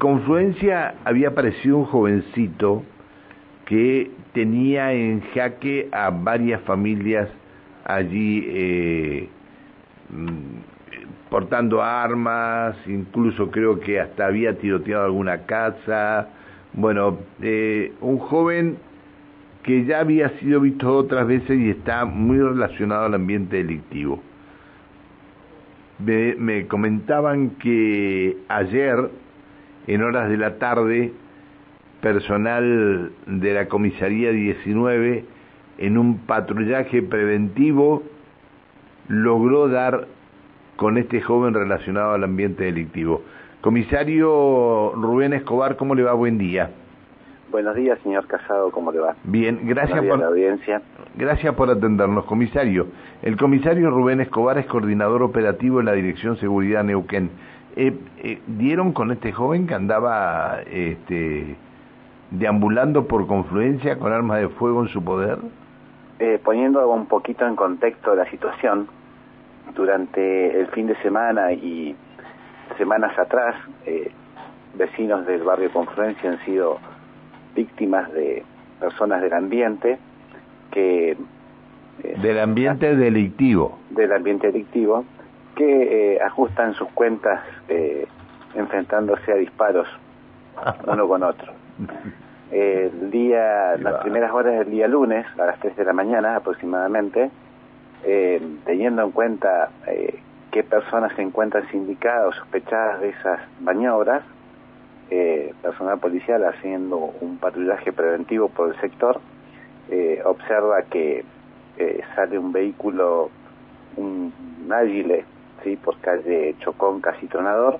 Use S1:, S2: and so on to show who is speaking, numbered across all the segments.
S1: Confluencia había aparecido un jovencito que tenía en jaque a varias familias allí eh, mm, portando armas, incluso creo que hasta había tiroteado alguna casa. Bueno, eh, un joven que ya había sido visto otras veces y está muy relacionado al ambiente delictivo. Me, comentaban que ayer, en horas de la tarde, personal de la comisaría 19, en un patrullaje preventivo, logró dar con este joven relacionado al ambiente delictivo. Comisario Rubén Escobar, ¿cómo le va? Buen día.
S2: Buenos días, señor Casado, ¿cómo le va?
S1: Bien, gracias por
S2: la audiencia.
S1: Gracias por atendernos, comisario. El comisario Rubén Escobar es coordinador operativo en la Dirección Seguridad Neuquén. Eh, eh, ¿Dieron con este joven que andaba este, deambulando por confluencia con armas de fuego en su poder?
S2: Eh, poniendo un poquito en contexto la situación, durante el fin de semana y semanas atrás, vecinos del barrio Confluencia han sido víctimas de personas del ambiente que...
S1: Eh, del ambiente delictivo.
S2: Del ambiente delictivo, que eh, ajustan sus cuentas eh, enfrentándose a disparos uno con otro. El día, las primeras horas del día lunes, a las 3 de la mañana aproximadamente, teniendo en cuenta qué personas se encuentran sindicadas o sospechadas de esas maniobras, eh, personal policial haciendo un patrullaje preventivo por el sector, eh, observa que eh, sale un vehículo, un, ágile, ¿sí? por calle Chocón, casi tronador,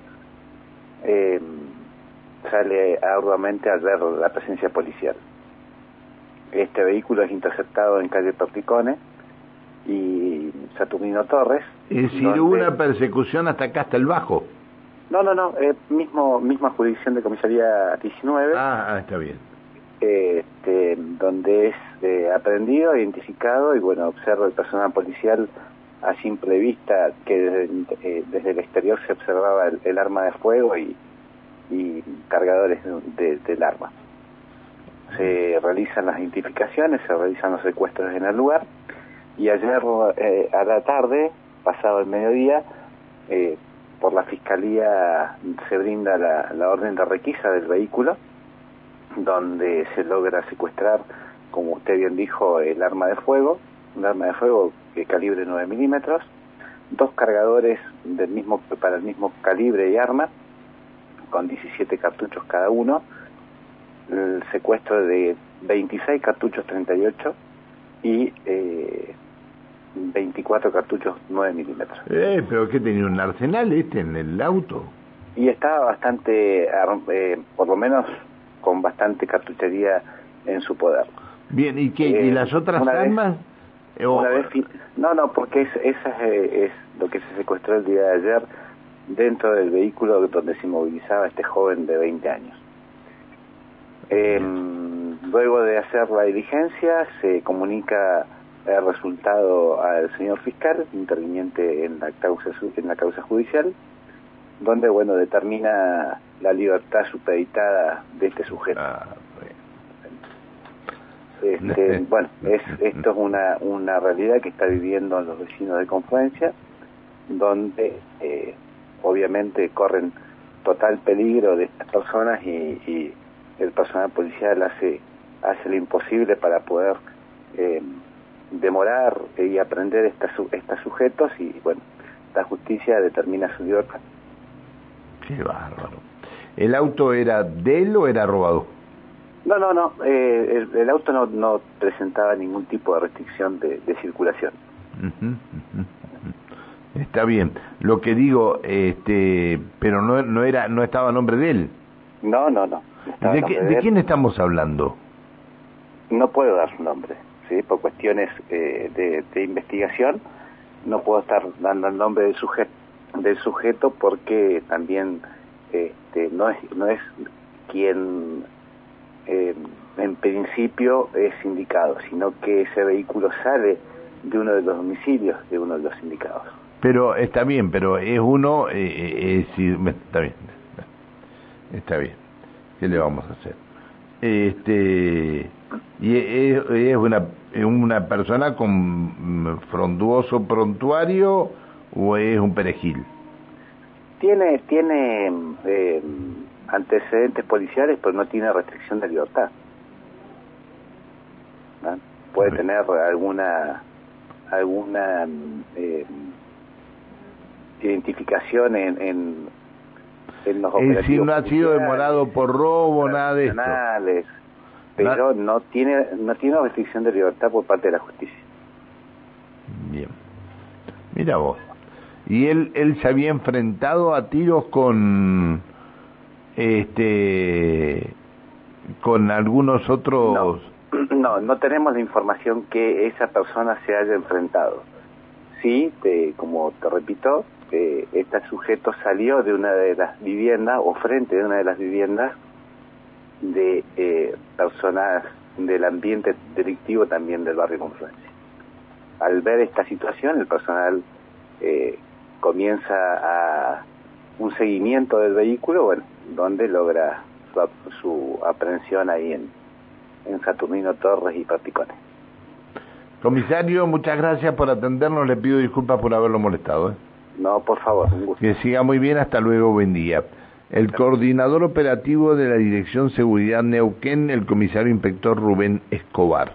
S2: sale arduamente al ver la presencia policial. Este vehículo es interceptado en calle Torticone y Saturnino Torres.
S1: Es decir, hubo una persecución hasta acá, hasta el Bajo.
S2: No, no, no, eh, mismo, misma jurisdicción de comisaría 19.
S1: Ah, ah, está bien.
S2: este, donde es eh, aprendido, identificado y bueno, observa el personal policial a simple vista que desde, eh, desde el exterior se observaba el, arma de fuego y, y cargadores del arma. Se realizan las identificaciones, se realizan los secuestros en el lugar y ayer eh, a la tarde, pasado el mediodía, eh, por la Fiscalía se brinda la, orden de requisa del vehículo, donde se logra secuestrar, como usted bien dijo, el arma de fuego, un arma de fuego de calibre 9 milímetros, dos cargadores del mismo, para el mismo calibre y arma, con 17 cartuchos cada uno, el secuestro de 26 cartuchos 38 y eh, 24 cartuchos 9 milímetros.
S1: Eh, pero ¿qué tenía un arsenal este en el auto?
S2: Y estaba bastante, eh, por lo menos con bastante cartuchería en su poder.
S1: Bien, ¿y qué? ¿Y eh, las otras armas?
S2: Una vez no, no, porque es, esa es, lo que se secuestró el día de ayer dentro del vehículo donde se movilizaba este joven de 20 años. Em, luego de hacer la diligencia, se comunica el resultado al señor fiscal, interviniente en la causa, en la causa judicial, donde, bueno, determina la libertad supeditada de este sujeto. Este, bueno, es, esto es una, una realidad que está viviendo los vecinos de Confluencia, donde eh, obviamente corren total peligro de estas personas y, y el personal policial hace, hace lo imposible para poder eh, demorar y aprender estos sujetos y bueno, la justicia determina su libertad.
S1: Qué bárbaro. ¿El auto era de él o era robado?
S2: No, no, no. Eh, el, auto no, no, presentaba ningún tipo de restricción de, circulación.
S1: Está bien. Lo que digo, este, pero no, no era, no estaba a nombre de él.
S2: No, no, no.
S1: ¿De, ¿De quién estamos hablando?
S2: No puedo dar su nombre por cuestiones eh, de, investigación. No puedo estar dando el nombre del sujeto, del sujeto porque también este, no, es, no es quien eh, en principio es indicado, sino que ese vehículo sale de uno de los domicilios de uno de los indicados.
S1: Pero está bien, pero es uno, eh, está bien. Está bien. ¿Qué le vamos a hacer? Este y es, una una persona con fronduoso prontuario o es un perejil.
S2: Tiene tiene eh, antecedentes policiales, pero no tiene restricción de libertad. Puede tener alguna alguna eh, identificación en, en,
S1: en los Es decir, no ha sido demorado por robo, nada de esto.
S2: Pero no tiene no tiene restricción de libertad por parte de la justicia.
S1: Bien. Mira vos. ¿Y él, él se había enfrentado a tiros con este con algunos otros
S2: no, no tenemos la información que esa persona se haya enfrentado. Sí, como te repito, este sujeto salió de una de las viviendas o frente de una de las viviendas de eh, personas del ambiente delictivo también del barrio Confluencia. Al ver esta situación, el personal eh, comienza a un seguimiento del vehículo, bueno, donde logra su, su aprehensión ahí en, en Saturnino Torres y Paticones.
S1: Comisario, muchas gracias por atendernos. Le pido disculpas por haberlo molestado. ¿eh?
S2: No, por favor.
S1: Que siga muy bien. Hasta luego. Buen día. El coordinador operativo de la Dirección Seguridad Neuquén, el comisario inspector Rubén Escobar.